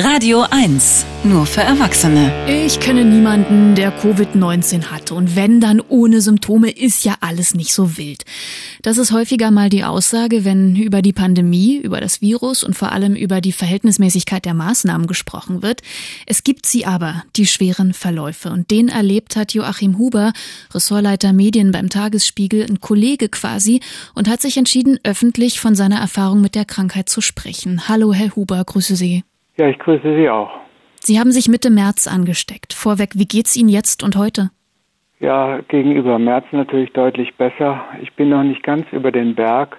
Radio 1, nur für Erwachsene. Ich kenne niemanden, der Covid-19 hatte. Und wenn, dann ohne Symptome, ist ja alles nicht so wild. Das ist häufiger mal die Aussage, wenn über die Pandemie, über das Virus und vor allem über die Verhältnismäßigkeit der Maßnahmen gesprochen wird. Es gibt sie aber, die schweren Verläufe. Und den erlebt hat Joachim Huber, Ressortleiter Medien beim Tagesspiegel, ein Kollege quasi, und hat sich entschieden, öffentlich von seiner Erfahrung mit der Krankheit zu sprechen. Hallo, Herr Huber, grüße Sie. Ja, ich grüße Sie auch. Sie haben sich Mitte März angesteckt. Vorweg, wie geht's Ihnen jetzt und heute? Ja, gegenüber März natürlich deutlich besser. Ich bin noch nicht ganz über den Berg.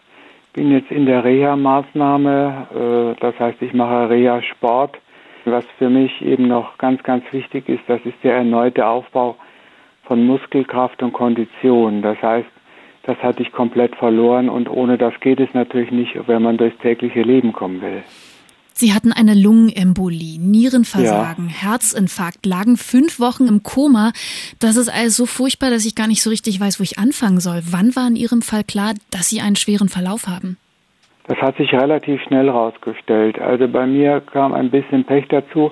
Bin jetzt in der Reha-Maßnahme. Äh, das heißt, ich mache Reha-Sport. Was für mich eben noch ganz, ganz wichtig ist, das ist der erneute Aufbau von Muskelkraft und Kondition. Das heißt, das hatte ich komplett verloren und ohne das geht es natürlich nicht, wenn man durchs tägliche Leben kommen will. Sie hatten eine Lungenembolie, Nierenversagen, ja. Herzinfarkt, lagen fünf Wochen im Koma. Das ist alles so furchtbar, dass ich gar nicht so richtig weiß, wo ich anfangen soll. Wann war in Ihrem Fall klar, dass Sie einen schweren Verlauf haben? Das hat sich relativ schnell herausgestellt. Also bei mir kam ein bisschen Pech dazu.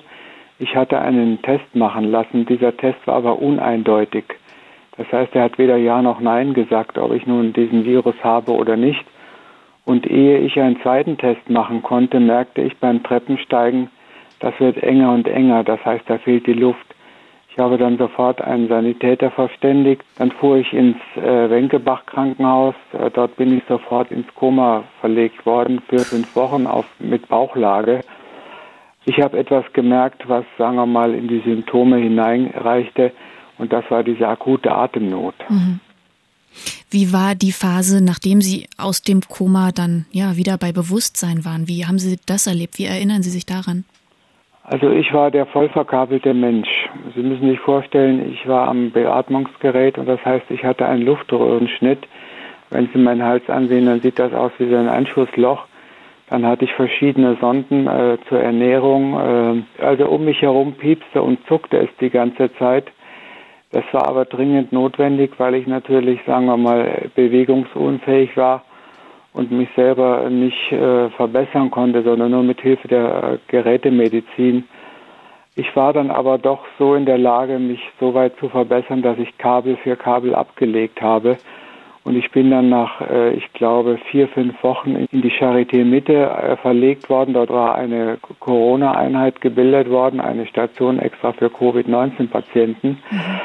Ich hatte einen Test machen lassen. Dieser Test war aber uneindeutig. Das heißt, er hat weder Ja noch Nein gesagt, ob ich nun diesen Virus habe oder nicht. Und ehe ich einen zweiten Test machen konnte, merkte ich beim Treppensteigen, das wird enger und enger, das heißt, da fehlt die Luft. Ich habe dann sofort einen Sanitäter verständigt. Dann fuhr ich ins äh, Wenkebach Krankenhaus. Äh, dort bin ich sofort ins Koma verlegt worden für fünf Wochen auf, mit Bauchlage. Ich habe etwas gemerkt, was, sagen wir mal, in die Symptome hineinreichte. Und das war diese akute Atemnot. Mhm. Wie war die Phase, nachdem Sie aus dem Koma dann ja wieder bei Bewusstsein waren? Wie haben Sie das erlebt? Wie erinnern Sie sich daran? Also ich war der voll verkabelte Mensch. Sie müssen sich vorstellen, ich war am Beatmungsgerät und das heißt, ich hatte einen Luftröhrenschnitt. Wenn Sie meinen Hals ansehen, dann sieht das aus wie so ein Einschussloch. Dann hatte ich verschiedene Sonden äh, zur Ernährung. Äh, also um mich herum piepste und zuckte es die ganze Zeit. Das war aber dringend notwendig, weil ich natürlich, sagen wir mal, bewegungsunfähig war und mich selber nicht äh, verbessern konnte, sondern nur mit Hilfe der äh, Gerätemedizin. Ich war dann aber doch so in der Lage, mich so weit zu verbessern, dass ich Kabel für Kabel abgelegt habe. Und ich bin dann nach, äh, ich glaube, vier, fünf Wochen in die Charité Mitte äh, verlegt worden. Dort war eine Corona-Einheit gebildet worden, eine Station extra für Covid-19-Patienten. Mhm.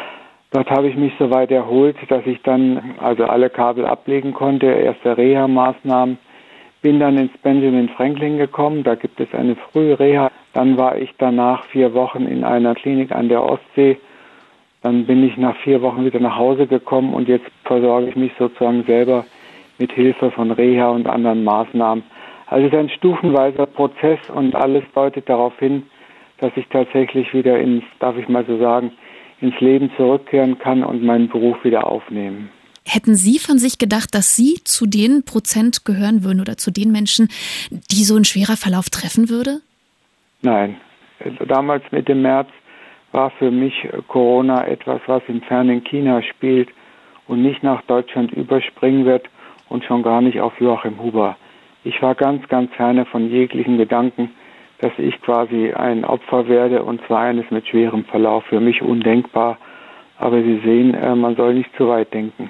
Dort habe ich mich so weit erholt, dass ich dann also alle Kabel ablegen konnte, erste Reha-Maßnahmen. Bin dann ins Benjamin Franklin gekommen, da gibt es eine Frühreha. Dann war ich danach vier Wochen in einer Klinik an der Ostsee. Dann bin ich nach vier Wochen wieder nach Hause gekommen und jetzt versorge ich mich sozusagen selber mit Hilfe von Reha und anderen Maßnahmen. Also es ist ein stufenweiser Prozess und alles deutet darauf hin, dass ich tatsächlich wieder ins, darf ich mal so sagen, ins Leben zurückkehren kann und meinen Beruf wieder aufnehmen. Hätten Sie von sich gedacht, dass Sie zu den Prozent gehören würden oder zu den Menschen, die so ein schwerer Verlauf treffen würde? Nein. Damals mit dem März war für mich Corona etwas, was im fernen China spielt und nicht nach Deutschland überspringen wird und schon gar nicht auf Joachim Huber. Ich war ganz, ganz ferne von jeglichen Gedanken, dass ich quasi ein Opfer werde und zwar eines mit schwerem Verlauf. Für mich undenkbar. Aber Sie sehen, äh, man soll nicht zu weit denken.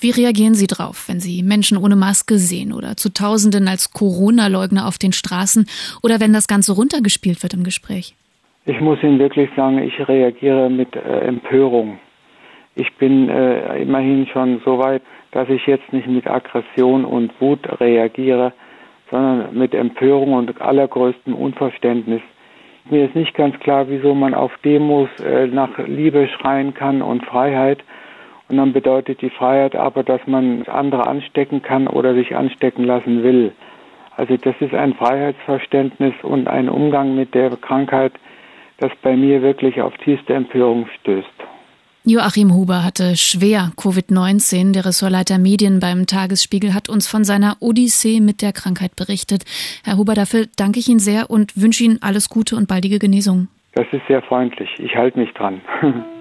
Wie reagieren Sie drauf, wenn Sie Menschen ohne Maske sehen oder zu Tausenden als Corona-Leugner auf den Straßen oder wenn das Ganze runtergespielt wird im Gespräch? Ich muss Ihnen wirklich sagen, ich reagiere mit äh, Empörung. Ich bin äh, immerhin schon so weit, dass ich jetzt nicht mit Aggression und Wut reagiere, sondern mit Empörung und allergrößtem Unverständnis. Mir ist nicht ganz klar, wieso man auf Demos äh, nach Liebe schreien kann und Freiheit. Und dann bedeutet die Freiheit aber, dass man andere anstecken kann oder sich anstecken lassen will. Also das ist ein Freiheitsverständnis und ein Umgang mit der Krankheit, das bei mir wirklich auf tiefste Empörung stößt. Joachim Huber hatte schwer Covid-19. Der Ressortleiter Medien beim Tagesspiegel hat uns von seiner Odyssee mit der Krankheit berichtet. Herr Huber, dafür danke ich Ihnen sehr und wünsche Ihnen alles Gute und baldige Genesung. Das ist sehr freundlich. Ich halte mich dran.